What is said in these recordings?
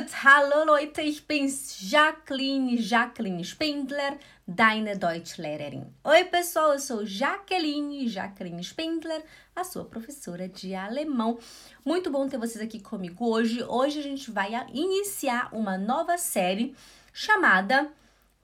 Gut, hallo Leute, ich bin's Jacqueline, Jacqueline Spindler, deine Deutschlehrerin. Oi pessoal, eu sou Jaqueline, Jacqueline Spindler, a sua professora de alemão. Muito bom ter vocês aqui comigo hoje. Hoje a gente vai iniciar uma nova série chamada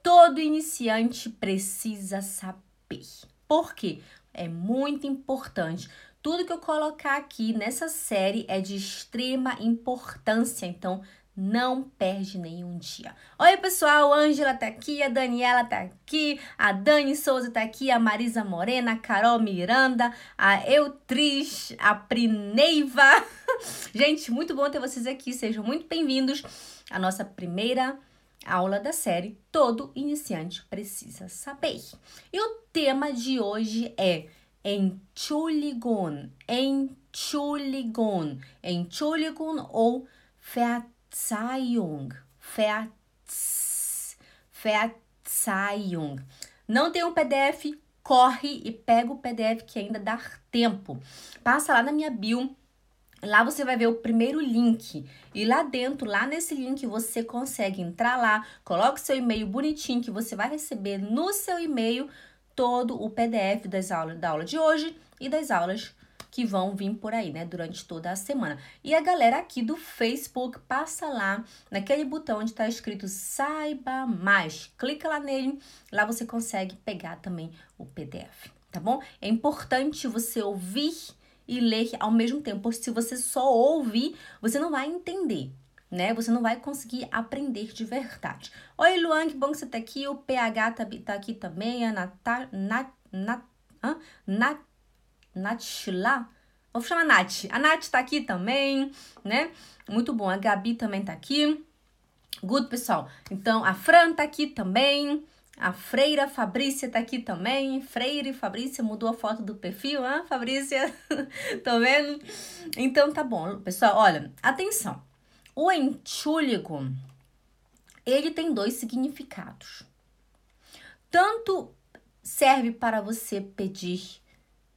Todo Iniciante Precisa Saber. Por quê? É muito importante tudo que eu colocar aqui nessa série é de extrema importância, então não perde nenhum dia. Oi, pessoal, a Ângela tá aqui, a Daniela tá aqui, a Dani Souza tá aqui, a Marisa Morena, a Carol Miranda, a Eutriz, a Prineiva. Gente, muito bom ter vocês aqui, sejam muito bem-vindos à nossa primeira aula da série Todo Iniciante Precisa Saber. E o tema de hoje é Entschuldigung, Entschuldigung, Entschuldigung ou Verzeihung, Verz, Verzeihung. Não tem um PDF? Corre e pega o PDF que ainda dá tempo. Passa lá na minha bio Lá você vai ver o primeiro link e lá dentro, lá nesse link, você consegue entrar lá, coloca seu e-mail bonitinho que você vai receber no seu e-mail todo o PDF das aulas da aula de hoje e das aulas que vão vir por aí, né, durante toda a semana. E a galera aqui do Facebook passa lá naquele botão onde está escrito Saiba Mais. Clica lá nele, lá você consegue pegar também o PDF, tá bom? É importante você ouvir e ler ao mesmo tempo, se você só ouvir, você não vai entender né? Você não vai conseguir aprender de verdade. Oi, Luan, que bom que você tá aqui. O PH tá, tá aqui também. A Nata, Nat, Nat, hã? Nat, Natila. Vou chamar Nath. A Nath tá aqui também, né? Muito bom. A Gabi também tá aqui. Good, pessoal. Então, a Fran tá aqui também. A Freira Fabrícia tá aqui também. Freire Fabrícia mudou a foto do perfil, ah, Fabrícia? Tô vendo? Então tá bom, pessoal. Olha, atenção. O entschuldigung, ele tem dois significados. Tanto serve para você pedir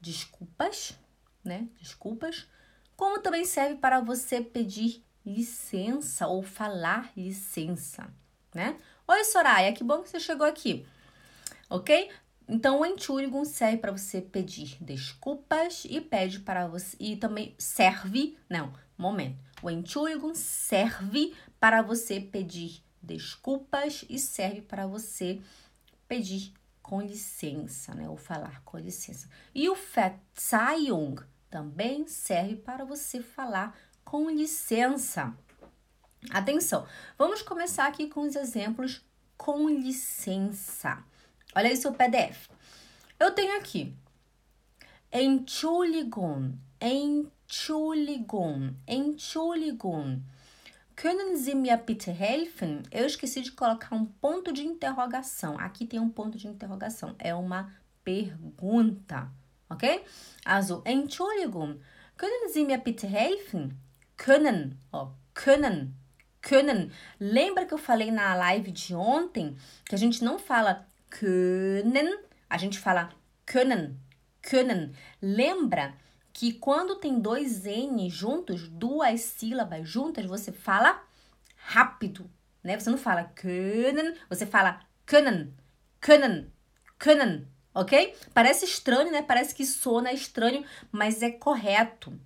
desculpas, né? Desculpas, como também serve para você pedir licença ou falar licença, né? Oi, Soraya, que bom que você chegou aqui. OK? Então, o entschuldigung serve para você pedir desculpas e pede para você e também serve, não, momento o Entschuldigung serve para você pedir desculpas e serve para você pedir com licença, né? Ou falar com licença. E o Verzeihung também serve para você falar com licença. Atenção, vamos começar aqui com os exemplos com licença. Olha aí seu PDF. Eu tenho aqui Entschuldigung, Entschuldigung Entschuldigung. Können Sie mir bitte helfen? Eu esqueci de colocar um ponto de interrogação. Aqui tem um ponto de interrogação. É uma pergunta, ok? Also, Entschuldigung, können Sie mir bitte helfen? Können, ó, können, können. Lembra que eu falei na live de ontem que a gente não fala können, a gente fala können, können. Lembra? Que quando tem dois N juntos, duas sílabas juntas, você fala rápido, né? Você não fala können, você fala können, können, können, ok? Parece estranho, né? Parece que sona estranho, mas é correto,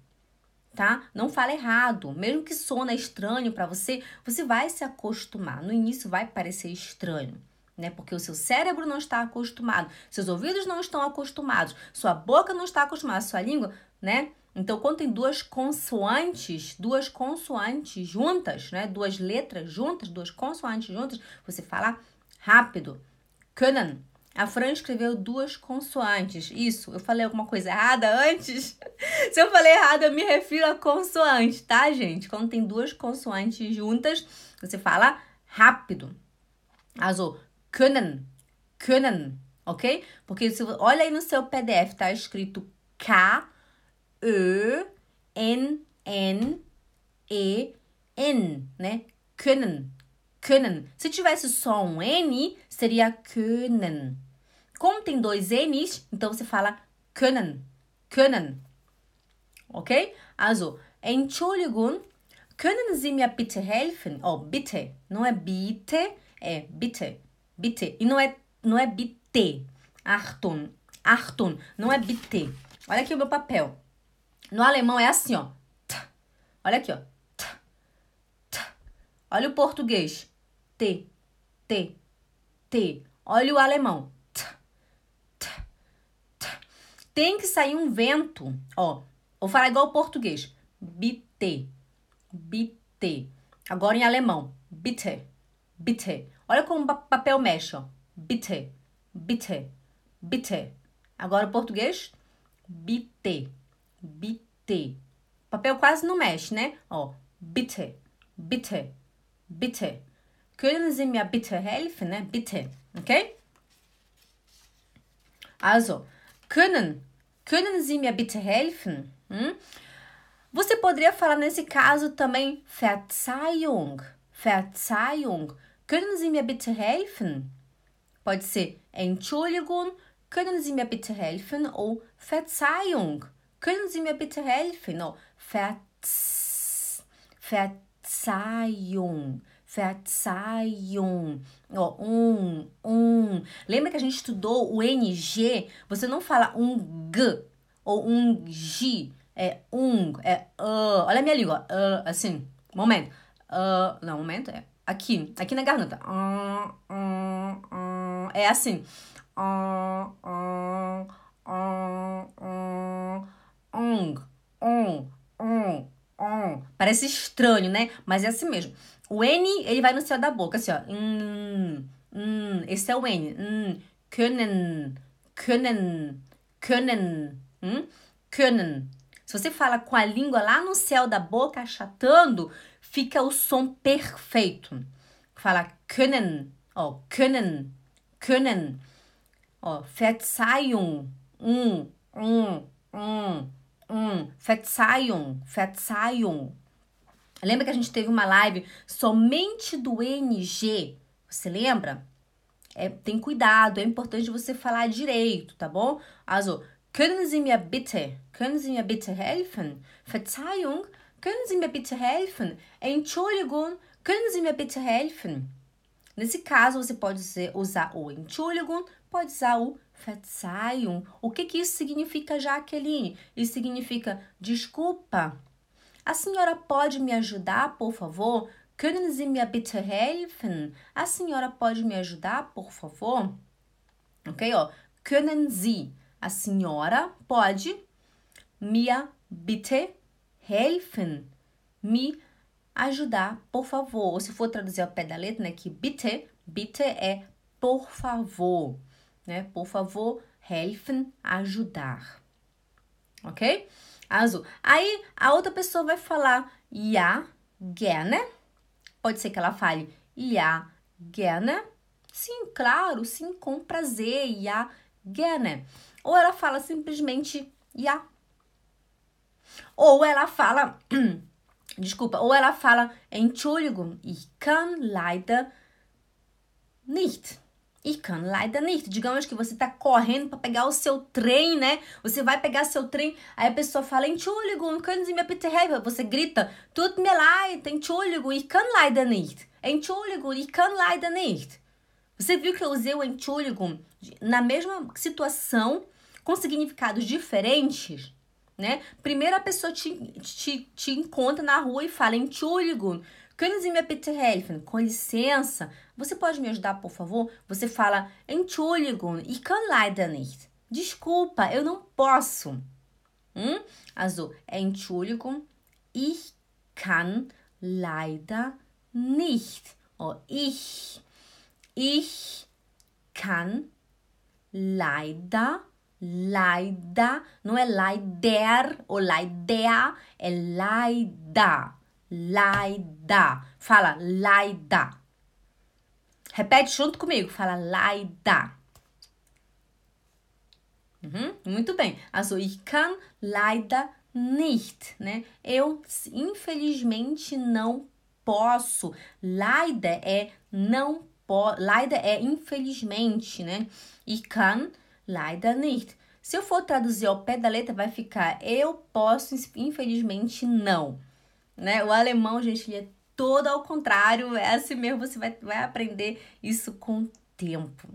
tá? Não fala errado. Mesmo que sona estranho para você, você vai se acostumar. No início vai parecer estranho né? Porque o seu cérebro não está acostumado, seus ouvidos não estão acostumados, sua boca não está acostumada, sua língua, né? Então, quando tem duas consoantes, duas consoantes juntas, né? Duas letras juntas, duas consoantes juntas, você fala rápido. Können. A Fran escreveu duas consoantes. Isso, eu falei alguma coisa errada antes? Se eu falei errado, eu me refiro a consoante, tá, gente? Quando tem duas consoantes juntas, você fala rápido. Also, können, können, ok? Porque se olha aí no seu PDF, tá escrito K, Ö, N, N, E, N, né? Können, können. Se tivesse só um N, seria können. Como tem dois N's, então você fala können, können. Ok? Also, Entschuldigung, Können Sie mir bitte helfen? Oh, bitte. Não é bitte, é bitte. Bitte. E não é, não é bitte. Achtung. Achtung. Não é bitte. Olha aqui o meu papel. No alemão é assim, ó. Olha aqui, ó. Olha o português. T, T, T. Olha o alemão. Tem que sair um vento, ó. Vou falar igual o português. Bitte, bitte. Agora em alemão. Bitte, bitte. Olha como o papel mexe, ó. Bitte, bitte, bitte. Agora o português. Bitte, bitte. O papel quase não mexe, né? Ó. Bitte, bitte, bitte. Können Sie mir bitte helfen, né? Bitte, ok? Also, können, können Sie mir bitte helfen? Hum? Você poderia falar nesse caso também Verzeihung, Verzeihung. Können Sie mir bitte helfen? Pode ser Entschuldigung, können Sie mir bitte helfen? Ou Verzeihung, können Sie mir bitte helfen? Verz, Verzeihung. Verzeihung. Ó, um, um. Lembra que a gente estudou o NG? Você não fala um G ou um G. É um, é uh. Olha a minha língua. Uh, assim, momento. Uh, não, momento é aqui, aqui na garganta. Uh, uh, é assim. Um, um, um, um. Parece estranho, né? Mas é assim mesmo. O N, ele vai no céu da boca, assim, ó. Hum, hum, esse é o N. Hum, können, können, können, hum, können. Se você fala com a língua lá no céu da boca, achatando, fica o som perfeito. Fala können, ó, können, können. Ó, Verzeihung, um, um, um, um. Verzeihung, Verzeihung. Lembra que a gente teve uma live somente do NG? Você lembra? É, tem cuidado, é importante você falar direito, tá bom? Also, können Sie mir bitte, können Sie mir bitte helfen? Verzeihung, können Sie mir bitte helfen? Entschuldigung, können Sie mir bitte helfen? Nesse caso, você pode usar o Entschuldigung, pode usar o Verzeihung. O que, que isso significa, Jaqueline? Isso significa desculpa, a senhora pode me ajudar, por favor? Können Sie mir bitte helfen? A senhora pode me ajudar, por favor? Ok, ó. Können Sie? A senhora pode mir bitte helfen? Me ajudar, por favor. Ou se for traduzir ao pé da letra, né? Que bitte, bitte é por favor, né? Por favor, helfen, ajudar. Ok? azul. Aí a outra pessoa vai falar ja, gerne. Pode ser que ela fale ja, gerne. Sim, claro, sim, com prazer, ja, gerne. Ou ela fala simplesmente ja. Ou ela fala, desculpa, ou ela fala Entschuldigung, ich kann leider nicht. Ich kann leider nicht. Digamos que você tá correndo para pegar o seu trem, né? Você vai pegar seu trem, aí a pessoa fala, Entschuldigung, können Sie mir bitte? Você grita, tut mir leid, Entschuldigung, ich kann leider nicht. Entschuldigung, ich kann leider nicht. Você viu que eu usei o Entschuldigung na mesma situação, com significados diferentes? Né? Primeiro a pessoa te, te, te encontra na rua e fala Entschuldigung, können Sie mir bitte helfen? Com licença, você pode me ajudar, por favor? Você fala Entschuldigung, ich kann leider nicht. Desculpa, eu não posso. Hum? Also, Entschuldigung, ich kann leider nicht. Oh, ich, ich kann leider, leider, não é leider ou leider, é leider, leider. Fala leider. Repete junto comigo. Fala Laida. Uhum, muito bem. Also, ich kann leider nicht, né? Eu, infelizmente, não posso. Leider é não posso. Leider é infelizmente, né? Ich kann leider nicht. Se eu for traduzir ao pé da letra, vai ficar eu posso, infelizmente, não. Né? O alemão, gente, ele é todo ao contrário, é assim mesmo, você vai, vai aprender isso com o tempo.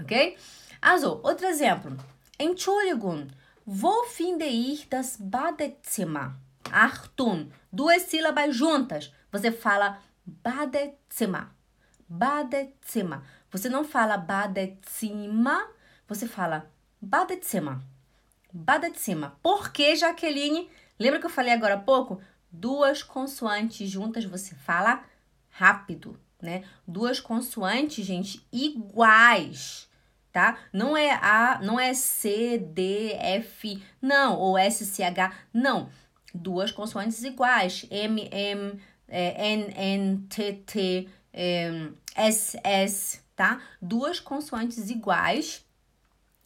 Ok? Also, outro exemplo. Entschuldigung, wo finde ich das Badezimmer? Achtung, duas sílabas juntas. Você fala Badezimmer. Badezimmer. Você não fala Badezimmer, você fala Badezimmer. Badezimmer. Por que, Jaqueline? Lembra que eu falei agora há pouco? Duas consoantes juntas você fala rápido, né? Duas consoantes, gente, iguais, tá? Não é A, não é C, D, F, não, ou S, C, H, não. Duas consoantes iguais, M, M, é, N, N, T, T, é, S, S, tá? Duas consoantes iguais,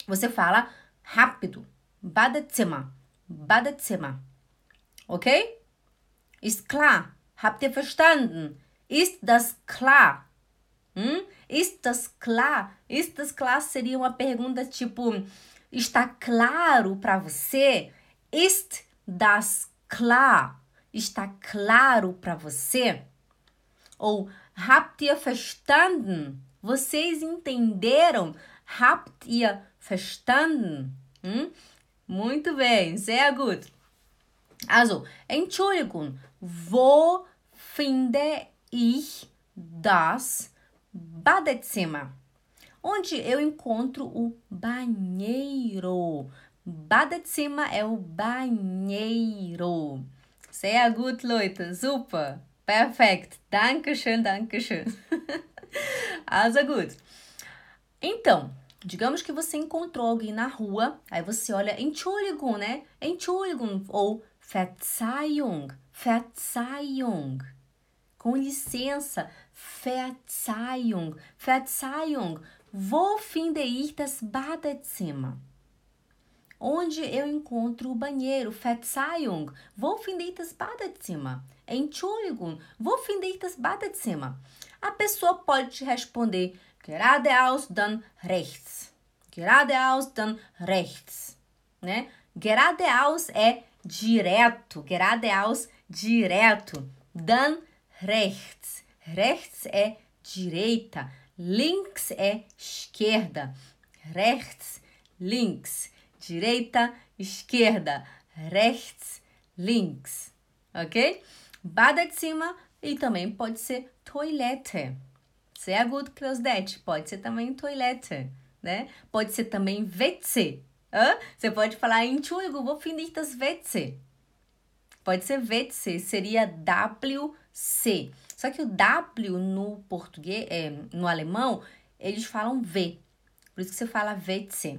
você fala rápido. Badezimmer, Badezimmer. Ok? Ist klar. Habt ihr verstanden? Ist das klar? Hum? Ist das klar? Ist das klar seria uma pergunta tipo: está claro para você? Ist das klar? Está claro para você? Ou habt ihr verstanden? Vocês entenderam? Habt ihr verstanden? Hum? Muito bem, sehr gut. Also, Entschuldigung, wo finde ich das Badezimmer? Onde eu encontro o banheiro. Badezimmer é o banheiro. Sehr gut, Leute. Super. Perfekt. Dankeschön, Dankeschön. also gut. Então, digamos que você encontrou alguém na rua, aí você olha Entschuldigung, né? Entschuldigung ou Verzeihung, Verzeihung. Com licença, Verzeihung, Verzeihung. Wo finde ich das Badezimmer? Onde eu encontro o banheiro? Verzeihung. Wo finde ich das Badezimmer? Entschuldigung. Wo finde ich das Badezimmer? A pessoa pode te responder geradeaus, dann rechts. Geradeaus, dann rechts. Né? Geradeaus é direto, geradeaus, direto. Dann rechts. Rechts é direita, links é esquerda. Rechts, links. Direita, esquerda. Rechts, links. Ok? Badezimmer e também pode ser toilette. Sehr gut, Claudette. Pode ser também toilette, né? Pode ser também WC. Você pode falar, Entschuldigung, wo finde ich das WC? Pode ser WC, seria WC. Só que o W no português, é, no alemão, eles falam V. Por isso que você fala WC.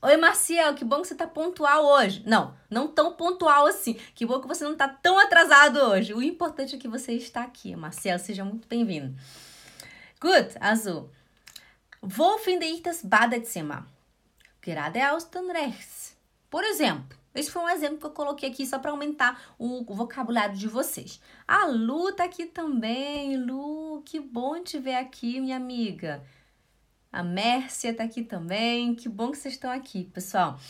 Oi, Marcial, que bom que você tá pontual hoje. Não, não tão pontual assim. Que bom que você não tá tão atrasado hoje. O importante é que você está aqui, Marcial. Seja muito bem-vindo. Good, Azul. Wo finde ich das Badezimmer? Geradeaus dann rechts. Por exemplo, esse foi um exemplo que eu coloquei aqui só para aumentar o vocabulário de vocês. A Lu tá aqui também. Lu, que bom te ver aqui, minha amiga. A Mércia tá aqui também. Que bom que vocês estão aqui, pessoal.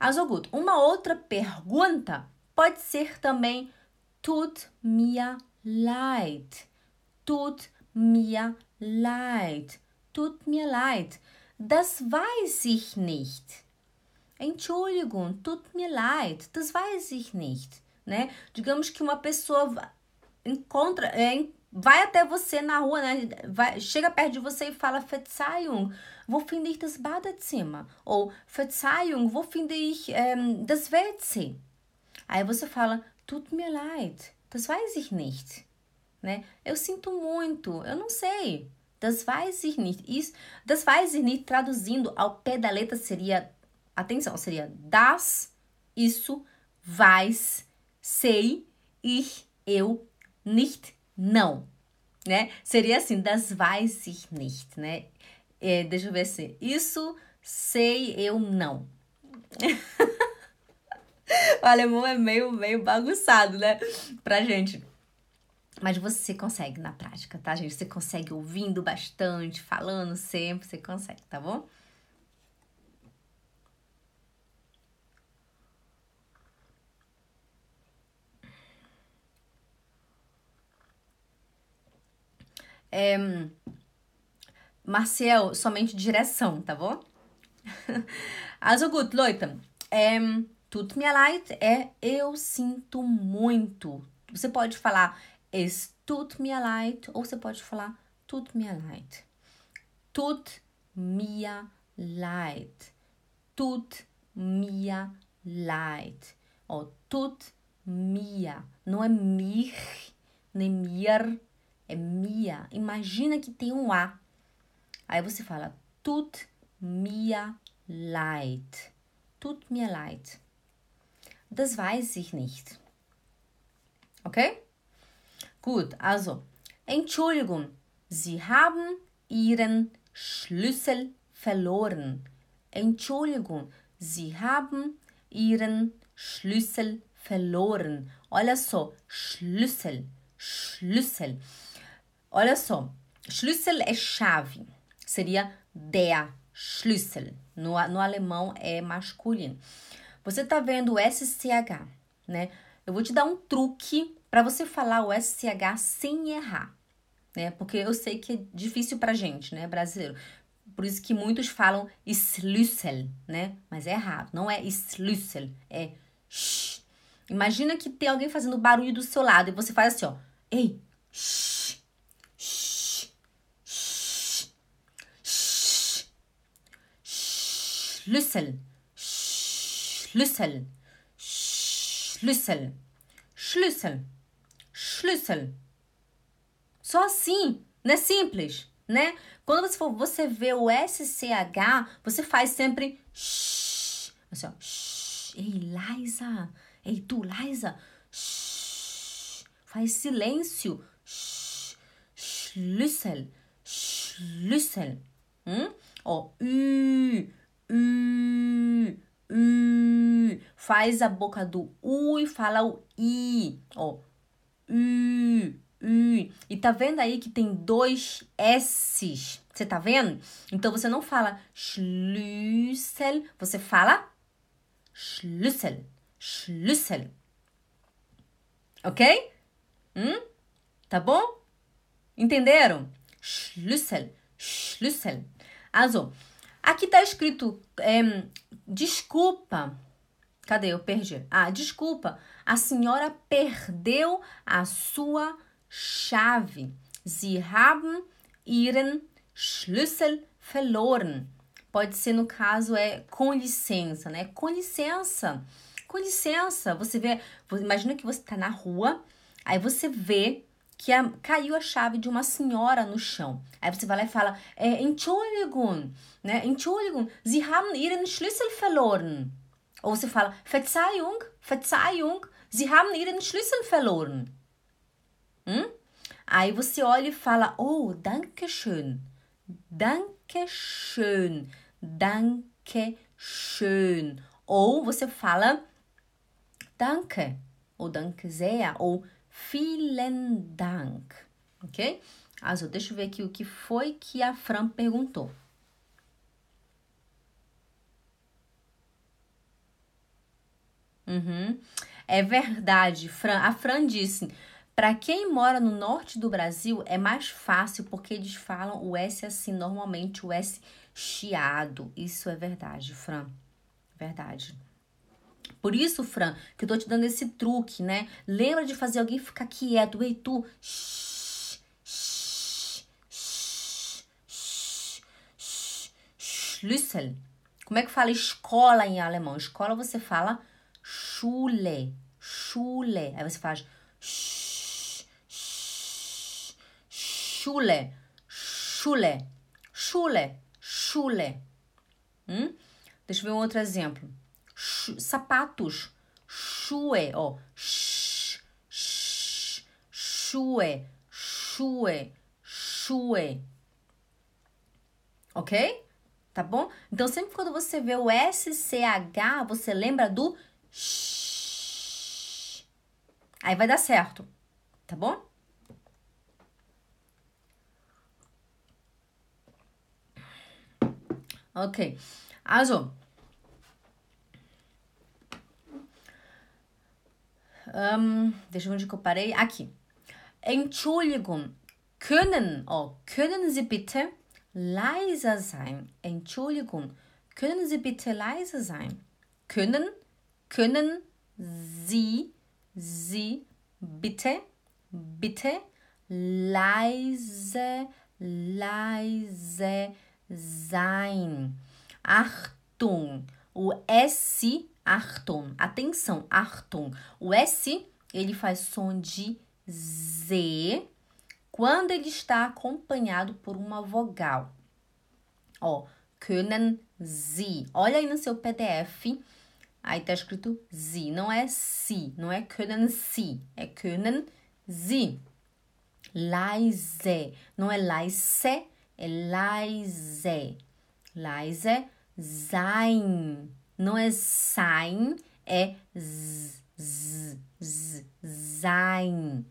Azogut, uma outra pergunta pode ser também Tut mir leid. Tut mir leid. Tut mir leid. Das weiß ich nicht. Entschuldigung, tut mir leid, das weiß ich nicht, né? Digamos que uma pessoa encontra, é, vai até você na rua, né? Vai, chega perto de você e fala Verzeihung, wo finde ich das Badezimmer? Ou Verzeihung, wo finde ich ähm, das WC? Aí você fala, tut mir leid, das weiß ich nicht, né? Eu sinto muito, eu não sei. Das weiß ich nicht. Isso, das weiß ich nicht, traduzindo ao pé da letra, seria, atenção, seria das, isso, weiß, sei, ich, eu, nicht, não. Né? Seria assim, das weiß ich nicht, né? É, deixa eu ver se. Isso, sei, eu não. o alemão é meio, meio bagunçado, né? Pra gente. Mas você consegue na prática, tá, gente? Você consegue ouvindo bastante, falando sempre, você consegue, tá bom? É, Marcel, somente direção, tá bom? Also gut, Leute. Ähm, é, tut mir leid é eu sinto muito. Você pode falar es tut mir leid ou você pode falar tut mir leid. Tut mir leid. Tut mir leid. Ó, tut mir. Não é mir, nem mir, é mia. Imagina que tem um A. Aí você fala tut mir leid. Tut mir leid. Das weiß ich nicht. Okay? Gut, also, Entschuldigung, Sie haben Ihren Schlüssel verloren. Entschuldigung, Sie haben Ihren Schlüssel verloren. Olha só, Schlüssel, Schlüssel. Olha só, Schlüssel é chave. Seria der Schlüssel. No, no alemão é masculino. Você tá vendo SCH, né? Eu vou te dar um truque para você falar o SCH sem errar, né? Porque eu sei que é difícil pra gente, né, brasileiro. Por isso que muitos falam Schlüssel, né? Mas é errado, não é Schlüssel, é sh. Imagina que tem alguém fazendo barulho do seu lado e você faz assim, ó. Ei, sh, sh, sh, sh, Schlüssel, Schlüssel, Schlüssel, Schlüssel, Schlüssel. Só assim, não é simples, né? Quando você for, você vê o SCH, você faz sempre shh, assim, ó, shh. Ei, Liza, ei, tu, Liza, shh. Faz silêncio. Shh. Schlüssel, Schlüssel. Hum? Ó, u, u, u. Faz a boca do U e fala o I. Ó, u, U. E tá vendo aí que tem dois S's? Você tá vendo? Então você não fala Schlüssel, você fala Schlüssel. Schlüssel. Ok? Hum? Tá bom? Entenderam? Schlüssel. Schlüssel. Also, aqui tá escrito é, desculpa. Cadê? Eu perdi. Ah, desculpa. A senhora perdeu a sua chave. Sie haben ihren Schlüssel verloren. Pode ser no caso é com licença, né? Com licença. Com licença. Você vê, imagina que você está na rua, aí você vê que a, caiu a chave de uma senhora no chão. Aí você vai lá e fala, é, Entschuldigung, né? Entschuldigung, Sie haben Ihren Schlüssel verloren. Ou você fala, Verzeihung, Verzeihung, Sie haben Ihren Schlüssel verloren. Hum? Aí você olha e fala, oh, danke schön, danke schön, danke schön. Ou você fala, danke, ou danke sehr, ou vielen Dank, ok? Also, deixa eu ver aqui o que foi que a Fran perguntou. Uhum. É verdade, Fran. A Fran disse: para quem mora no norte do Brasil, é mais fácil porque eles falam o S assim, normalmente o S chiado. Isso é verdade, Fran. Verdade. Por isso, Fran, que eu tô te dando esse truque, né? Lembra de fazer alguém ficar quieto. Ei, tu. Schlüssel. Como é que fala escola em alemão? Escola você fala Schule. Schule. Aí você faz Schule, Schule, Schule, Schule. Hum? Deixa eu ver um outro exemplo. Ch sapatos, Schuhe, ó. Sh, sh, Schuhe, Schuhe. Ok? Tá bom? Então, sempre quando você vê o SCH, você lembra do sh. Aí vai dar certo. Tá bom? Okay, also. Um, deixa eu ver onde que eu parei. Aqui. Entschuldigung, Können, oh, können Sie bitte leiser sein? Entschuldigung, können Sie bitte leiser sein? Können, können Sie, Sie bitte, bitte leise, leise sein. Achtung, o S, Achtung, atenção, Achtung. O S, ele faz som de Z quando ele está acompanhado por uma vogal. Ó, können Sie. Olha aí no seu PDF. Aí tá escrito Sie, não é si, não é können Sie, é können Sie. Leise, não é leise, é leise. Leise, sein. Não é sein, é z, z, z, sein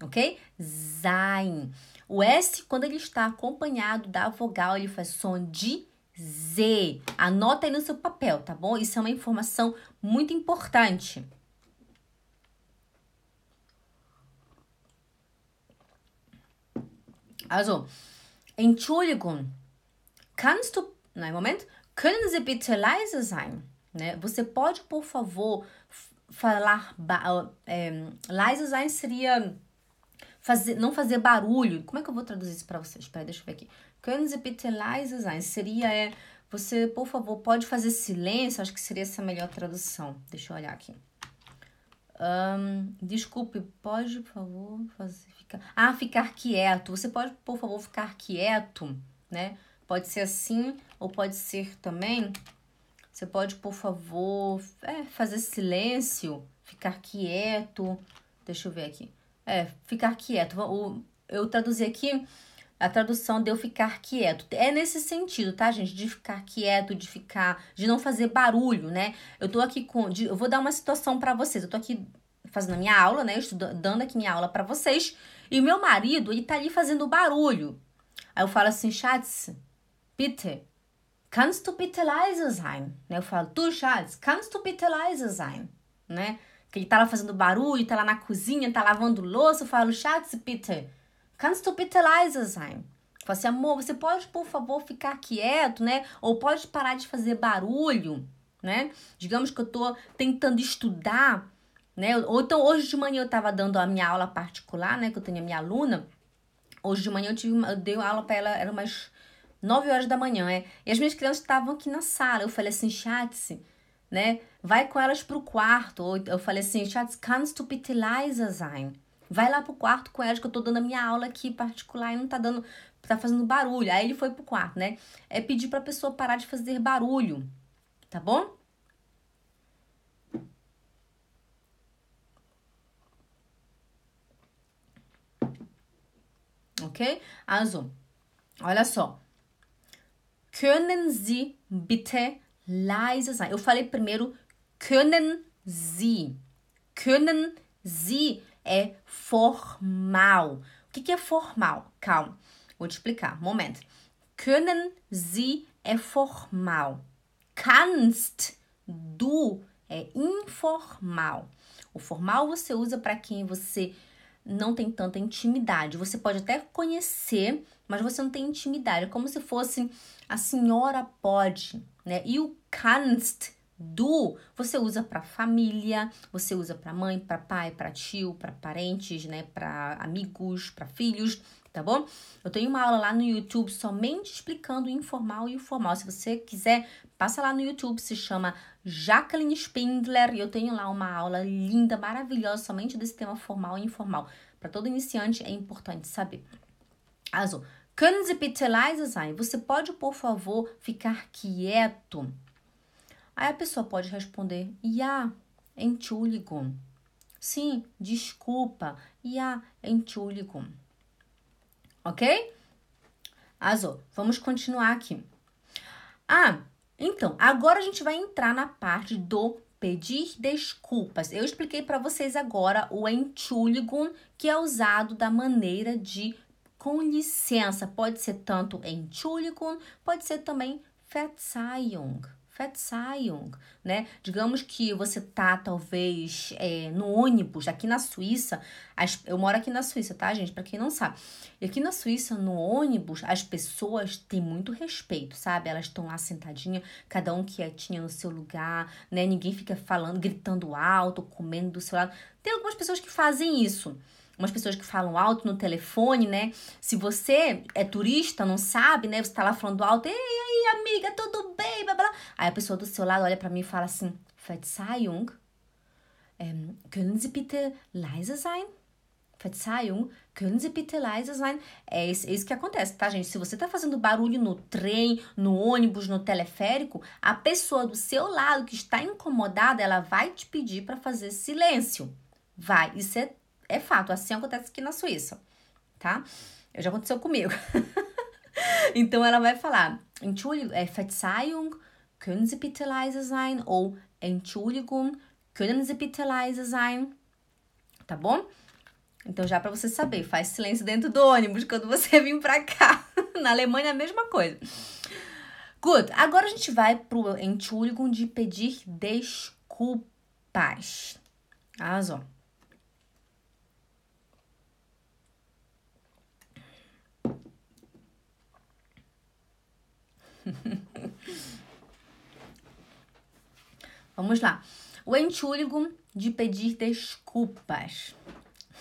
ok? Sein. O S, quando ele está acompanhado da vogal, ele faz som de Z. Anota aí no seu papel, tá bom? Isso é uma informação muito importante. Also, Entschuldigung, kannst du, nein, Moment, können Sie bitte leise sein? Né? Você pode, por favor, falar, é, leise sein seria fazer, não fazer barulho. Como é que eu vou traduzir isso para vocês? Espera, deixa eu ver aqui. Können Sie bitte leise sein? Seria, é, você, por favor, pode fazer silêncio? Acho que seria essa a melhor tradução. Deixa eu olhar aqui. Um, desculpe, pode, por favor, fazer, ficar... Ah, ficar quieto. Você pode, por favor, ficar quieto, né? Pode ser assim, ou pode ser também... Você pode, por favor, é, fazer silêncio, ficar quieto. Deixa eu ver aqui. É, ficar quieto. Eu traduzi aqui, a tradução de eu ficar quieto. É nesse sentido, tá, gente? De ficar quieto, de ficar. de não fazer barulho, né? Eu tô aqui com. De, eu vou dar uma situação para vocês. Eu tô aqui fazendo a minha aula, né? Estudando, dando aqui minha aula para vocês. E o meu marido, ele tá ali fazendo barulho. Aí eu falo assim, Schatz, bitte, kannst du bitte leise sein? Né? Eu falo, tu, Schatz, kannst du bitte leise sein? Né? que ele tá lá fazendo barulho, tá lá na cozinha, tá lavando louça, eu falo, Schatz, bitte, kannst du bitte leise sein? Eu falo assim, amor, você pode, por favor, ficar quieto, né? Ou pode parar de fazer barulho, né? Digamos que eu tô tentando estudar, né? Ou então, hoje de manhã eu tava dando a minha aula particular, né? Que eu tenho a minha aluna. Hoje de manhã eu, tive eu dei aula para ela, era umas 9 horas da manhã, é. E as minhas crianças estavam aqui na sala. Eu falei assim, Schatz, né? Vai com elas pro quarto. Eu falei assim, Schatz, kannst du bitte leise sein? Vai lá pro quarto com elas que eu tô dando a minha aula aqui particular e não tá dando, tá fazendo barulho. Aí ele foi pro quarto, né? É pedir pra pessoa parar de fazer barulho, tá bom? Ok? Also, olha só. Können Sie bitte leise sein. Eu falei primeiro können Sie. Können Sie é formal. O que, que é formal? Calma, vou te explicar. Momento. Können Sie é formal. Kannst du é informal. O formal você usa para quem você não tem tanta intimidade. Você pode até conhecer, mas você não tem intimidade. É como se fosse a senhora pode, né? E o kannst, du, você usa para família, você usa para mãe, para pai, para tio, para parentes, né? Para amigos, para filhos, tá bom? Eu tenho uma aula lá no YouTube somente explicando o informal e o formal. Se você quiser, passa lá no YouTube, se chama Jacqueline Spindler e eu tenho lá uma aula linda, maravilhosa, somente desse tema formal e informal. Para todo iniciante é importante saber. Also, Können Sie bitte leise sein? Você pode, por favor, ficar quieto? Aí a pessoa pode responder: Ja, Entschuldigung. Sim, desculpa. Ja, Entschuldigung. Ok? Also, vamos continuar aqui. Ah, então, agora a gente vai entrar na parte do pedir desculpas. Eu expliquei para vocês agora o Entschuldigung, que é usado da maneira de com licença. Pode ser tanto Entschuldigung, pode ser também Verzeihung. Verzeihung, né? Digamos que você tá, talvez, é, no ônibus, aqui na Suíça, as, eu moro aqui na Suíça, tá, gente? Pra quem não sabe. E aqui na Suíça, no ônibus, as pessoas têm muito respeito, sabe? Elas estão lá sentadinhas, cada um quietinha no seu lugar, né? Ninguém fica falando, gritando alto, comendo do seu lado. Tem algumas pessoas que fazem isso umas pessoas que falam alto no telefone, né? Se você é turista, não sabe, né? Você tá lá falando alto, ei, aí, amiga, tudo bem, blá, blá. Aí a pessoa do seu lado olha para mim e fala assim, Verzeihung, ähm, können Sie bitte leise sein? Verzeihung, können Sie bitte leise sein? É isso, é isso que acontece, tá, gente? Se você tá fazendo barulho no trem, no ônibus, no teleférico, a pessoa do seu lado que está incomodada, ela vai te pedir para fazer silêncio. Vai, isso é é fato, assim acontece aqui na Suíça, tá? Já aconteceu comigo. então ela vai falar: Entschuldigung, é, Verzeihung, können Sie bitte leise sein? Ou Entschuldigung, können Sie bitte leise sein? Tá bom? Então, já para você saber, faz silêncio dentro do ônibus quando você vir para cá. Na Alemanha, a mesma coisa. Good. Agora a gente vai pro Entschuldigung de pedir desculpas. Also, Vamos lá. O Entschuldigung de pedir desculpas.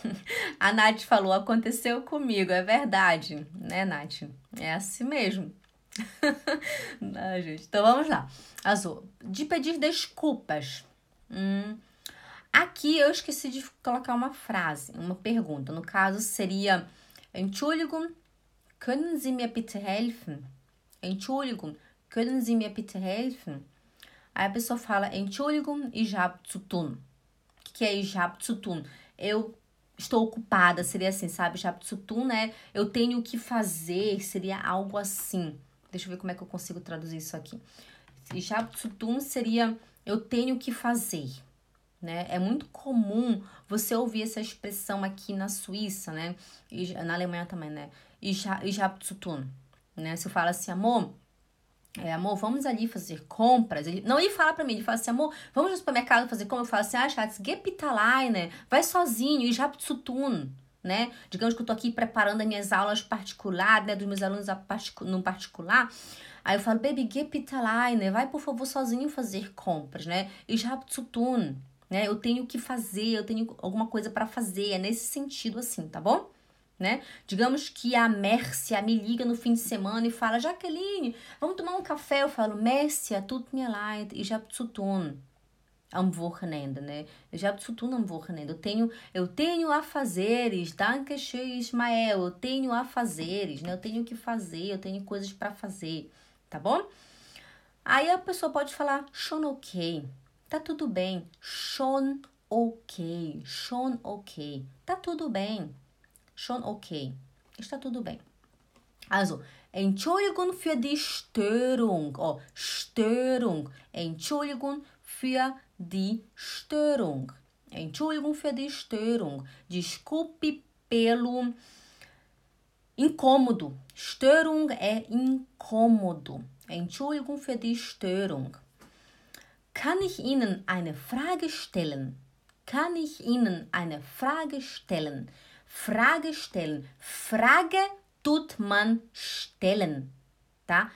A Nath falou, aconteceu comigo, é verdade, né, Nath? É assim mesmo. Não, gente. Então vamos lá. Azul, de pedir desculpas. Hum, aqui eu esqueci de colocar uma frase, uma pergunta. No caso seria: Entschuldigung, können Sie mir bitte helfen? Entschuldigung, können Sie mir bitte helfen? Aí a pessoa fala Entschuldigung, ich habe zu tun. O que é ich habe zu tun? Eu estou ocupada, seria assim, sabe? Ich habe zu tun, né? Eu tenho que fazer, seria algo assim. Deixa eu ver como é que eu consigo traduzir isso aqui. Ich habe zu tun seria eu tenho que fazer. Né? É muito comum você ouvir essa expressão aqui na Suíça, né? E na Alemanha também, né? Ich, ich habe zu tun né? Se eu falo assim, amor, é, amor, vamos ali fazer compras. Ele, não, ele fala pra mim, ele fala assim, amor, vamos no supermercado fazer compras. Eu falo assim, ah, Schatz, gepitalai, né? Vai sozinho, e já tun, né? Digamos que eu tô aqui preparando as minhas aulas particulares, né? Dos meus alunos no particular. Aí eu falo, baby, gepitalai, né? Vai, por favor, sozinho fazer compras, né? E já tun, né? Eu tenho que fazer, eu tenho alguma coisa para fazer. É nesse sentido assim, tá bom? Né? Digamos que a Mércia me liga no fim de semana e fala: Jaqueline, vamos tomar um café. Eu falo: Mércia, tut mir leid, ich hab zu tun am Wochenende, né? Ich hab zu tun am Wochenende. Eu tenho, eu tenho a fazeres, danke schön, Ismael. Eu tenho a fazeres, né? Eu tenho que fazer, eu tenho coisas para fazer, tá bom? Aí a pessoa pode falar: schon ok, tá tudo bem. Schon ok, schon ok, tá tudo bem schon okay. Está tudo bem. Also, Entschuldigung für die Störung. Oh, Störung. Entschuldigung für die Störung. Entschuldigung für die Störung. Desculpe pelo incômodo. Störung é incômodo. Entschuldigung für die Störung. Kann ich Ihnen eine Frage stellen? Kann ich Ihnen eine Frage stellen? Frage stellen. Frage tut man stellen, tá?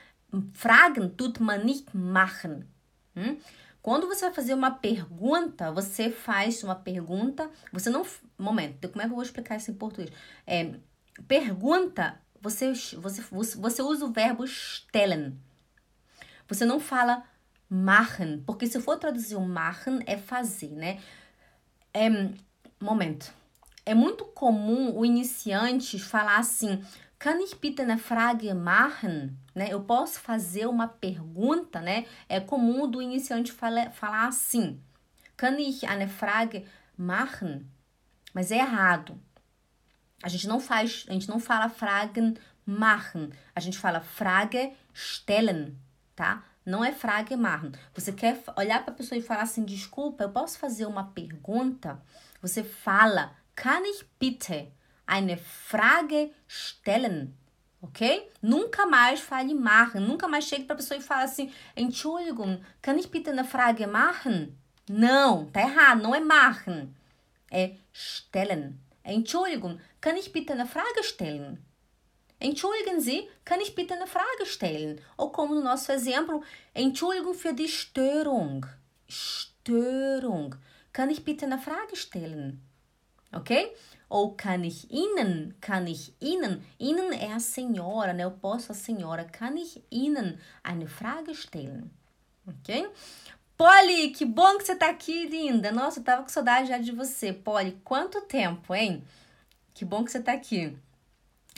Fragen tut man nicht machen. Hum? Quando você vai fazer uma pergunta, você faz uma pergunta, você não. Momento, como é que eu vou explicar isso em português? É, pergunta, você, você, você usa o verbo stellen. Você não fala machen, porque se for traduzir o machen é fazer, né? É, momento. É muito comum o iniciante falar assim: Kann ich bitte eine Frage machen? Né? Eu posso fazer uma pergunta, né? É comum do iniciante fala, falar assim: Kann ich eine Frage machen? Mas é errado. A gente não faz, a gente não fala Fragen machen, a gente fala Frage stellen, tá? Não é Frage machen. Você quer olhar para a pessoa e falar assim: desculpa, eu posso fazer uma pergunta? Você fala Kann ich bitte eine Frage stellen? ok? Nunca mais fale machen, nunca mais chegue para a pessoa e fale assim, Entschuldigung, kann ich bitte eine Frage machen? Não, tá errado, não é machen, é stellen. Entschuldigung, kann ich bitte eine Frage stellen? Entschuldigen Sie, kann ich bitte eine Frage stellen? Ou como no nosso exemplo, Entschuldigung für die Störung. Störung. Kann ich bitte eine Frage stellen? Ok? Ou kann ich Ihnen, kann ich Ihnen, Ihnen é a senhora, né? Eu posso a senhora, kann ich Ihnen eine Frage stellen? Ok? Polly, que bom que você tá aqui, linda. Nossa, eu tava com saudade já de você. Polly, quanto tempo, hein? Que bom que você tá aqui.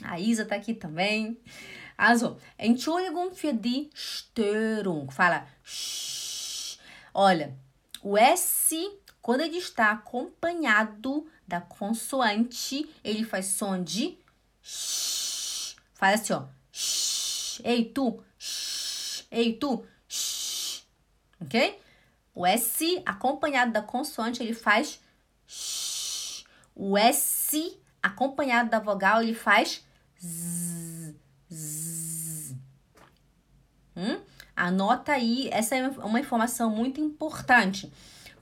A Isa tá aqui também. Also, Entschuldigung für die Störung. Fala, shh. Olha, o S, quando ele está acompanhado da consoante, ele faz som de shh. Fala assim, ó. Shh. Ei, tu. Shh. Ei, tu. Shh. Ok? O S acompanhado da consoante, ele faz shh. O S acompanhado da vogal, ele faz z, z. Hum? Anota aí, essa é uma informação muito importante.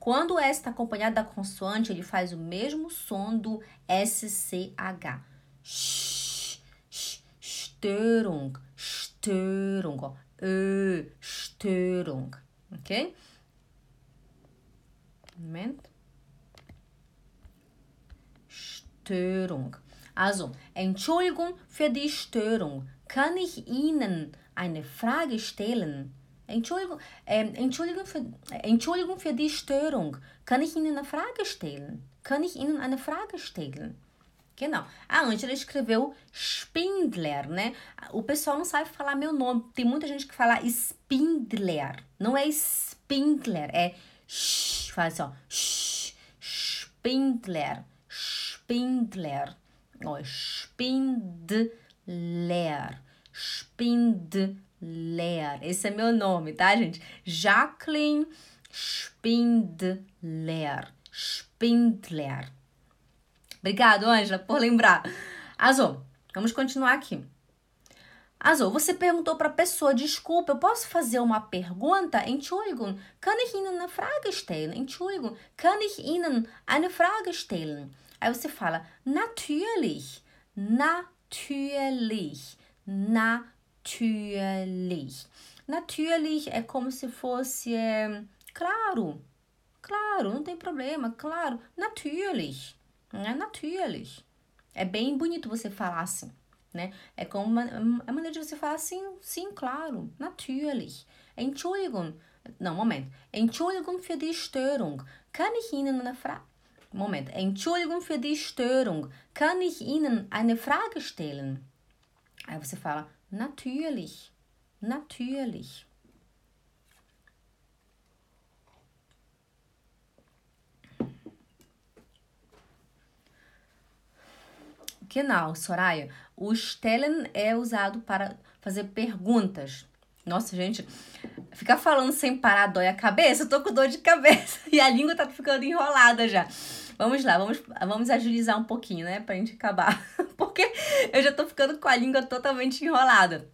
Quando S está acompanhado da consoante, ele faz o mesmo som do SCH. Störung, Störung. Ö, Störung, ok? Moment. Störung. Also, Entschuldigung für die Störung. Kann ich Ihnen eine Frage stellen? Entschuldigung, äh, Entschuldigung, für, Entschuldigung für die Störung. Kann ich Ihnen eine Frage stellen? Kann ich Ihnen eine Frage stellen? Genau. A Angela escreveu Spindler, né? O pessoal não sabe falar meu nome. Tem muita gente que fala Spindler. Não é Spindler, é sh, faz ó. Sh, Spindler. Spindler. Ó, Spindler. Spindler. Esse é meu nome, tá, gente? Jacqueline Spindler. Spindler. Obrigado, Ângela, por lembrar. Azul, vamos continuar aqui. Azul, você perguntou para a pessoa, desculpa, eu posso fazer uma pergunta? Entschuldigung, kann ich Ihnen eine Frage stellen? Entschuldigung, kann ich Ihnen eine Frage stellen? Aí você fala, natürlich, natürlich, natürlich. Natürlich é como se fosse, é, claro, claro, não tem problema, claro, natürlich, é natürlich. É bem bonito você falar assim né? É como uma, a maneira de você falar assim, sim, claro, natürlich. Entschuldigung, não, Moment. Entschuldigung für die Störung. Kann ich Ihnen eine Frage... Moment. Entschuldigung für die Störung. Kann ich Ihnen eine Frage stellen? Aí você fala, natürlich, natürlich. Genau, Soraya. O stellen é usado para fazer perguntas. Nossa, gente, ficar falando sem parar dói a cabeça. Eu tô com dor de cabeça e a língua tá ficando enrolada já. Vamos lá, vamos, vamos agilizar um pouquinho, né? Pra gente acabar. Porque eu já tô ficando com a língua totalmente enrolada.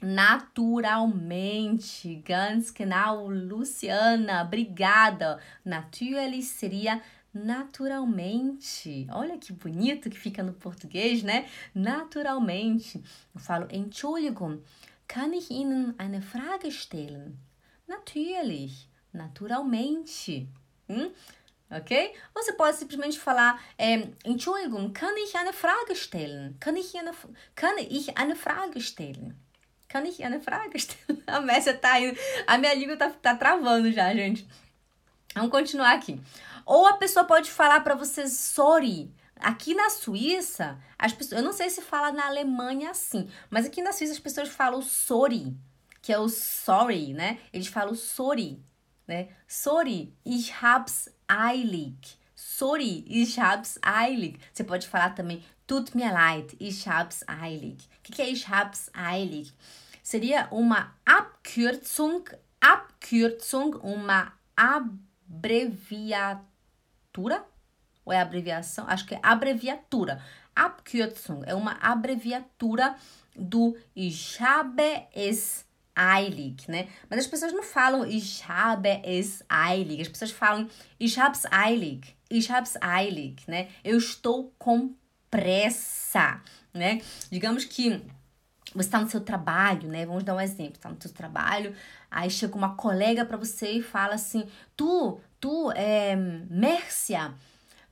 Naturalmente, ganz genau, Luciana, obrigada. Natürlich seria naturalmente. Olha que bonito que fica no português, né? Naturalmente. Eu falo, Entschuldigung, kann ich Ihnen eine Frage stellen? Natürlich, naturalmente. Hum? Ok? Você pode simplesmente falar, é, Entschuldigung, kann ich eine Frage stellen? Kann ich eine, kann ich eine Frage stellen? Kann ich eine Frage stellen? A Messia tá indo. A minha língua tá, tá travando já, gente. Vamos continuar aqui. Ou a pessoa pode falar para você sorry. Aqui na Suíça, as pessoas, eu não sei se fala na Alemanha assim, mas aqui na Suíça as pessoas falam sorry, que é o sorry, né? Eles falam sorry, né? Sorry, ich hab's eilig. Sorry, ich hab's eilig. Você pode falar também tut mir leid, ich hab's eilig. O que, que é ich hab's eilig? Seria uma Abkürzung, Abkürzung, uma abreviatura abreviatura ou é abreviação? Acho que é abreviatura. Abkürzung, é uma abreviatura do Ich habe es eilig, né? Mas as pessoas não falam Ich habe es eilig, as pessoas falam Ich hab's eilig, Ich hab's eilig, né? Eu estou com pressa, né? Digamos que você está no seu trabalho, né? Vamos dar um exemplo. Está no seu trabalho, aí chega uma colega para você e fala assim: Tu, tu, é, Mércia,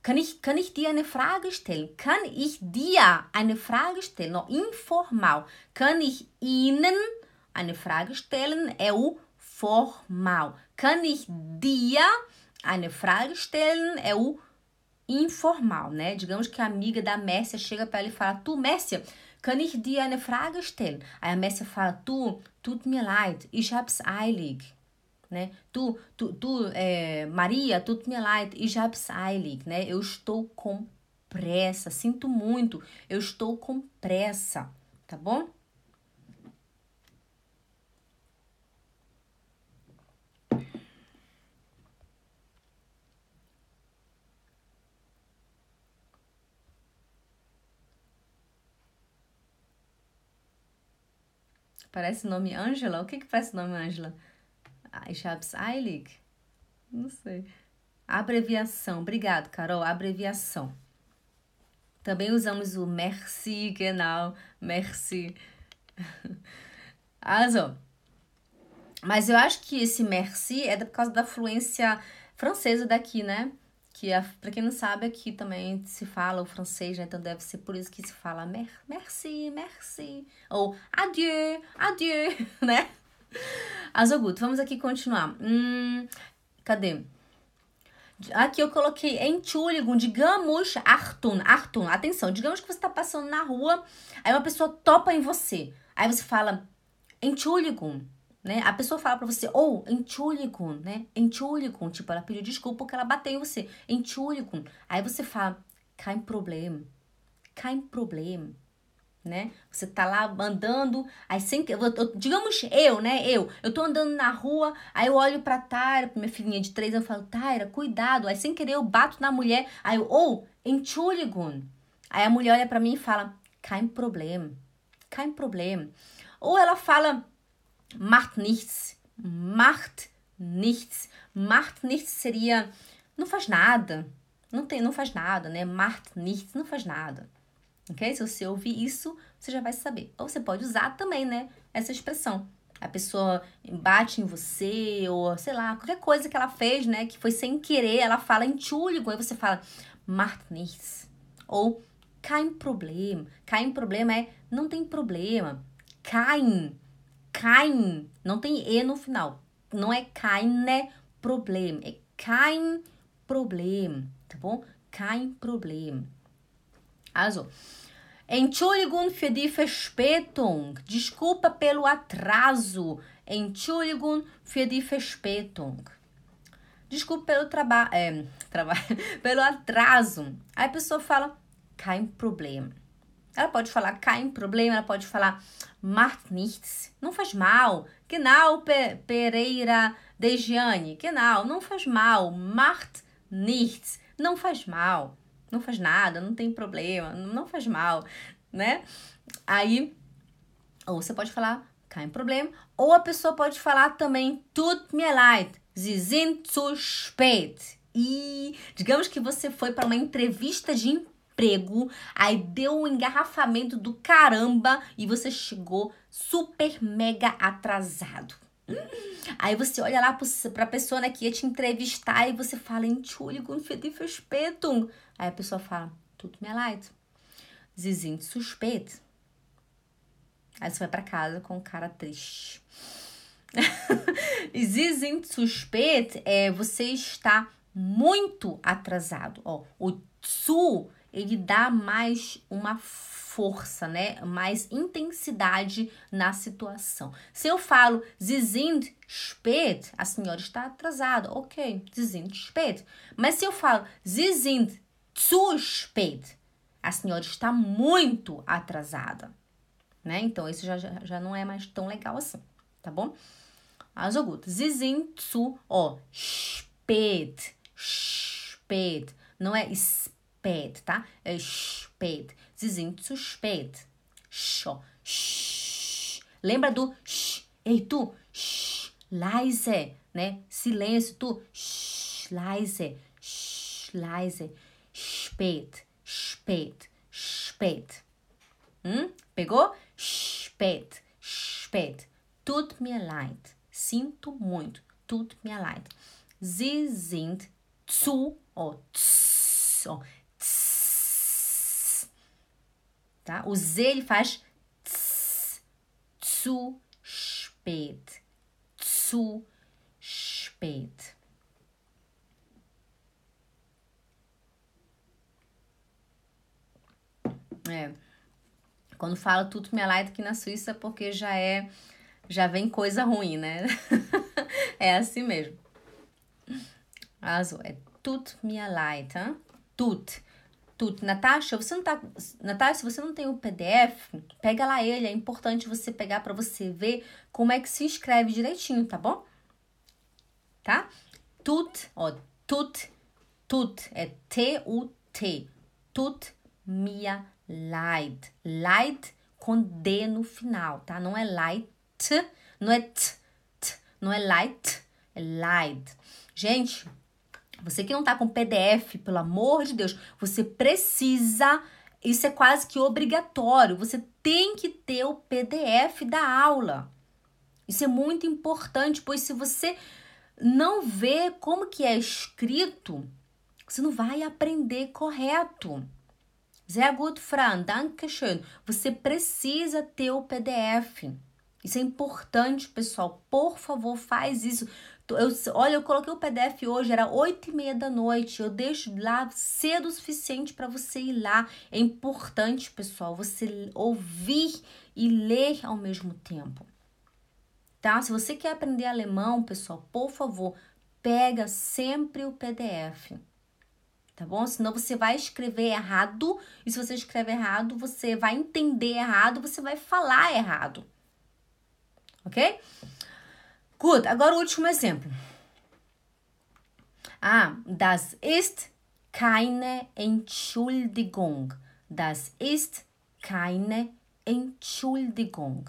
kann ich, kann ich dir eine Frage stellen? Kann ich dir eine Frage stellen? No, informal. Kann ich Ihnen eine Frage stellen? O formal. Kann ich dir eine Frage stellen? O informal, né? Digamos que a amiga da Mércia chega para ela e fala: Tu, Mércia, kann ich dir eine Frage stellen? Aí a Mércia fala: Tu, tut mir leid, ich hab's eilig. Né? Tu, tu, tu é, Maria, tut mir leid, ich hab's eilig. Né? Eu estou com pressa, sinto muito, eu estou com pressa, tá bom? Parece nome Angela? O que que parece nome Angela? Ich hab's eilig? Não sei. Abreviação. Obrigado, Carol. Abreviação. Também usamos o merci, genau, merci. Also, mas eu acho que esse merci é por causa da fluência francesa daqui, né? que para quem não sabe aqui também se fala o francês, né? Então deve ser por isso que se fala mer, merci, merci ou adieu, adieu, né? Azoguto, vamos aqui continuar. Hum, cadê? Aqui eu coloquei Entschuldigung, digamos, Artun, Artun, atenção, digamos que você está passando na rua, aí uma pessoa topa em você, aí você fala Entschuldigung, né? A pessoa fala para você, ou oh, Entschuldigung, né? Entschuldigung, tipo, ela pediu desculpa porque ela bateu em você. Entschuldigung. Aí você fala, kein Problem. Kein Problem. Né? Você tá lá andando, aí sem que. Digamos eu, né? Eu. Eu tô andando na rua, aí eu olho pra Taira, minha filhinha de três eu falo, Taira, cuidado. Aí sem querer eu bato na mulher, aí eu, ou, oh, Entschuldigung. Aí a mulher olha pra mim e fala, kein Problem. Kein Problem. Ou ela fala, macht nichts, macht nichts, macht nichts seria não faz nada, não tem, não faz nada, né? Macht nichts não faz nada, ok? Se você ouvir isso, você já vai saber. Ou você pode usar também, né? Essa expressão. A pessoa bate em você, ou sei lá, qualquer coisa que ela fez, né? Que foi sem querer, ela fala Entschuldigung, aí você fala macht nichts. Ou kein Problem. Kein Problema é não tem problema. Kein kein, não tem e no final. Não é keine Problem, é kein Problem, tá bom? Kein Problem. Also, Entschuldigung für die Verspätung. Desculpa pelo atraso. Entschuldigung für die Verspätung. Desculpa pelo trabalho, é, trabalho, pelo atraso. Aí a pessoa fala kein Problem. Ela pode falar kein Problem, ela pode falar macht nichts, não faz mal. Genau, Pereira Dejiane, genau, não faz mal. Macht nichts, não faz mal. Não faz nada, não tem problema, não faz mal, né? Aí, ou você pode falar kein Problem, ou a pessoa pode falar também tut mir leid, Sie sind zu spät. E digamos que você foi para uma entrevista de emprego, aí deu um engarrafamento do caramba e você chegou super mega atrasado. Aí você olha lá pra pessoa né, que ia te entrevistar e você fala, Entschuldigung für die Verspätung. Aí a pessoa fala, tut mir leid. Sie sind. Aí você vai pra casa com um cara triste. Sie sind zu spät é você está muito atrasado. Ó, o zu ele dá mais uma força, né? Mais intensidade na situação. Se eu falo Sie sind spät, a senhora está atrasada. Ok, Sie sind spät. Mas se eu falo Sie sind zu spät, a senhora está muito atrasada. Né? Então, isso já, já, já não é mais tão legal assim, tá bom? Also gut, Sie sind zu, ó, spät, spät. Não é spät tá? É spät. Sie sind zu spät. Sh, sh. Lembra do sh? Ei, tu, sh, leise, né? Silêncio, tu, sh, leise, sh, leise. Spät, spät, spät. Hum? Pegou? Spät, spät. Tut mir leid. Sinto muito. Tut mir leid. Sie sind zu, ó, tss, ó, tss. Tá? O Z ele faz tss, zu spät. Zu spät. É. Quando fala tudo me leid aqui na Suíça, porque já é. Já vem coisa ruim, né? é assim mesmo. Also, é tut mir leid, tá? Tut. Tut. Natasha, você não tá. Natasha, se você não tem o PDF, pega lá ele. É importante você pegar para você ver como é que se escreve direitinho, tá bom? Tá? Tut, ó, tut, tut. É T-U-T. Tut mir leid. Leid com D no final, tá? Não é light, não é t, t não é light, é leid. Gente, você que não tá com PDF, pelo amor de Deus, você precisa, isso é quase que obrigatório, você tem que ter o PDF da aula. Isso é muito importante, pois se você não vê como que é escrito, você não vai aprender correto. Sehr gut, Fran, danke schön. Você precisa ter o PDF. Isso é importante, pessoal. Por favor, faz isso. Eu, olha, eu coloquei o PDF hoje, era oito e meia da noite. Eu deixo lá cedo o suficiente para você ir lá. É importante, pessoal, você ouvir e ler ao mesmo tempo. Tá? Se você quer aprender alemão, pessoal, por favor, pega sempre o PDF. Tá bom? Senão você vai escrever errado. E se você escrever errado, você vai entender errado, você vai falar errado. Ok? Gut, agora o último exemplo. Ah, das ist keine Entschuldigung. Das ist keine Entschuldigung.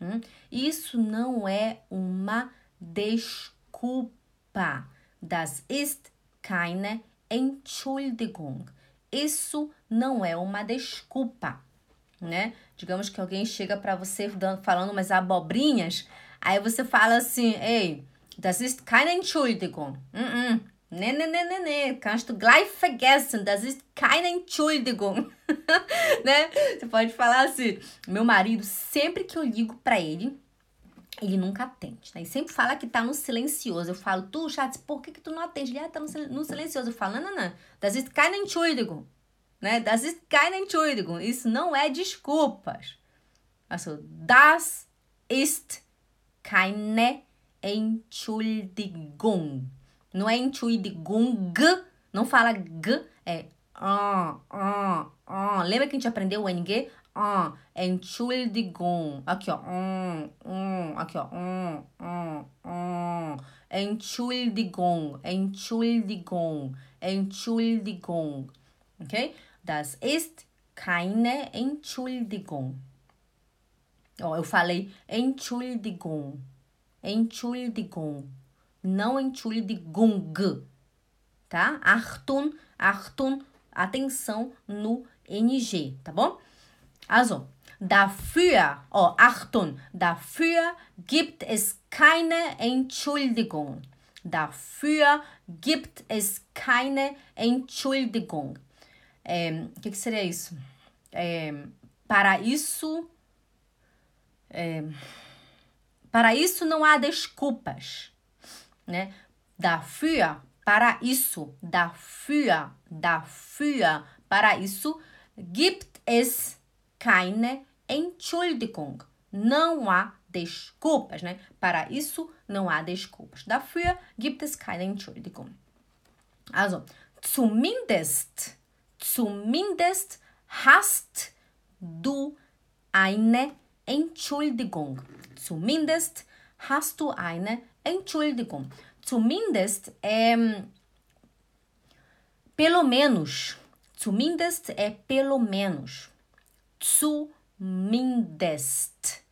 Hum? Isso não é uma desculpa. Das ist keine Entschuldigung. Isso não é uma desculpa, né? Digamos que alguém chega para você falando umas abobrinhas, Aí você fala assim, ei, das ist keine Entschuldigung. Uh -uh. Nee, nee, nee, nee, nee, kannst du gleich vergessen, das ist keine Entschuldigung. né? Você pode falar assim, meu marido, sempre que eu ligo para ele, ele nunca atende, né? E sempre fala que tá no silencioso. Eu falo, tu, chat, por que, que tu não atende? Ele ah, tá no silencioso. Eu falo, não, não, não, das ist keine Entschuldigung. Né? Das ist keine Entschuldigung. Isso não é desculpas. Also, das ist keine Entschuldigung. Não é Entschuldigung, não fala g, é ah, ah, ah. Lembra que a gente aprendeu o NG? Ah, Entschuldigung. Aqui, ó. Um, um, aqui, ó. Um, um, um. Entschuldigung, Entschuldigung, Entschuldigung. Ok? Das ist keine Entschuldigung. Ó, eu falei Entschuldigung. Entschuldigung. Não Entschuldigung. Tá? Achtung, Achtung, atenção no NG, tá bom? Also, dafür, oh, Achtung, dafür gibt es keine Entschuldigung. Dafür gibt es keine Entschuldigung. É, o que, que seria isso? É, para isso é, para isso não há desculpas, né? Dafür, para isso, dafür, dafür, para isso, gibt es keine Entschuldigung. Não há desculpas, né? Para isso não há desculpas. Dafür gibt es keine Entschuldigung. Also, zumindest, zumindest hast du eine Entschuldigung. Zumindest hast du eine Entschuldigung. Zumindest é pelo menos. Zumindest é pelo menos. zumindest.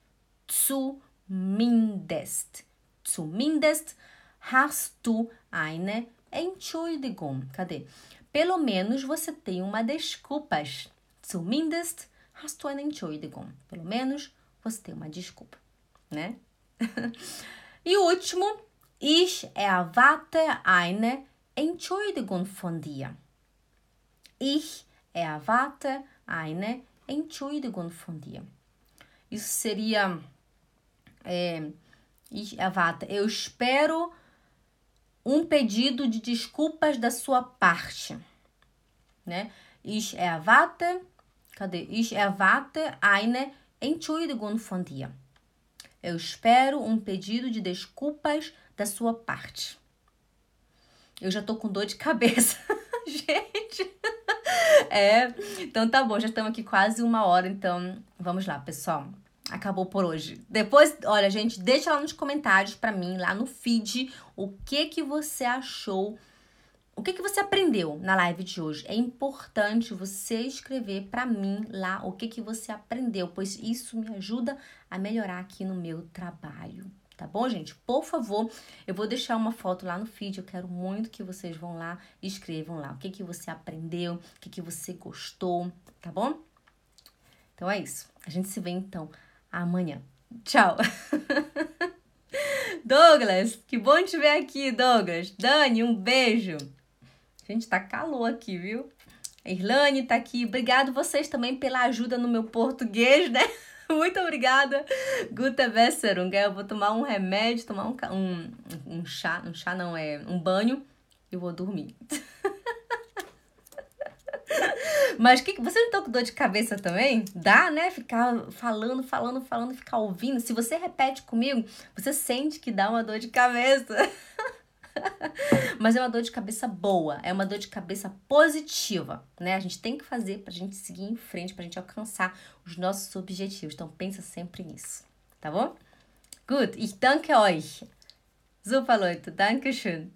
Zumindest. Zumindest hast du eine Entschuldigung. Cadê? Pelo menos você tem uma desculpas. Zumindest hast du eine Entschuldigung. Pelo menos você tem uma desculpa, né? e o último, ich erwarte eine Entschuldigung von dir. Ich erwarte eine Entschuldigung von dir. Isso seria é, ich erwarte, eu espero um pedido de desculpas da sua parte, né? Ich erwarte, cadê? Ich erwarte eine Entschuldigung von dir. Eu espero um pedido de desculpas da sua parte. Eu já tô com dor de cabeça, gente. É, então tá bom, já estamos aqui quase uma hora, então vamos lá, pessoal acabou por hoje. Depois, olha, gente, deixa lá nos comentários para mim, lá no feed, o que que você achou, o que que você aprendeu na live de hoje. É importante você escrever para mim lá o que que você aprendeu, pois isso me ajuda a melhorar aqui no meu trabalho. Tá bom, gente? Por favor, eu vou deixar uma foto lá no feed. Eu quero muito que vocês vão lá e escrevam lá o que que você aprendeu, o que que você gostou, tá bom? Então é isso. A gente se vê então amanhã. Tchau! Douglas, que bom te ver aqui, Douglas. Dani, um beijo. Gente, tá calor aqui, viu? A Irlane tá aqui. Obrigado vocês também pela ajuda no meu português, né? Muito obrigada. Gute Besserung. Eu vou tomar um remédio, tomar um, um, um chá. Um chá não, é um banho e vou dormir. Mas que, você não tá com dor de cabeça também? Dá, né? Ficar falando, falando, falando, ficar ouvindo. Se você repete comigo, você sente que dá uma dor de cabeça. Mas é uma dor de cabeça boa, é uma dor de cabeça positiva, né? A gente tem que fazer pra gente seguir em frente, pra gente alcançar os nossos objetivos. Então pensa sempre nisso, tá bom? Gut, ich danke euch. Super, Leute, danke schön.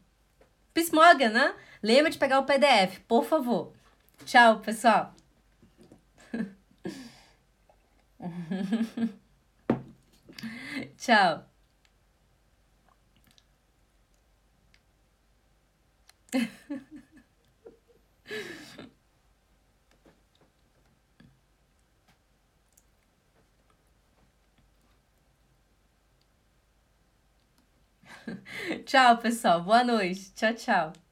Bis morgen, né? Lembra de pegar o PDF, por favor. Tchau, pessoal. Tchau. tchau, pessoal. Boa noite. Tchau, tchau.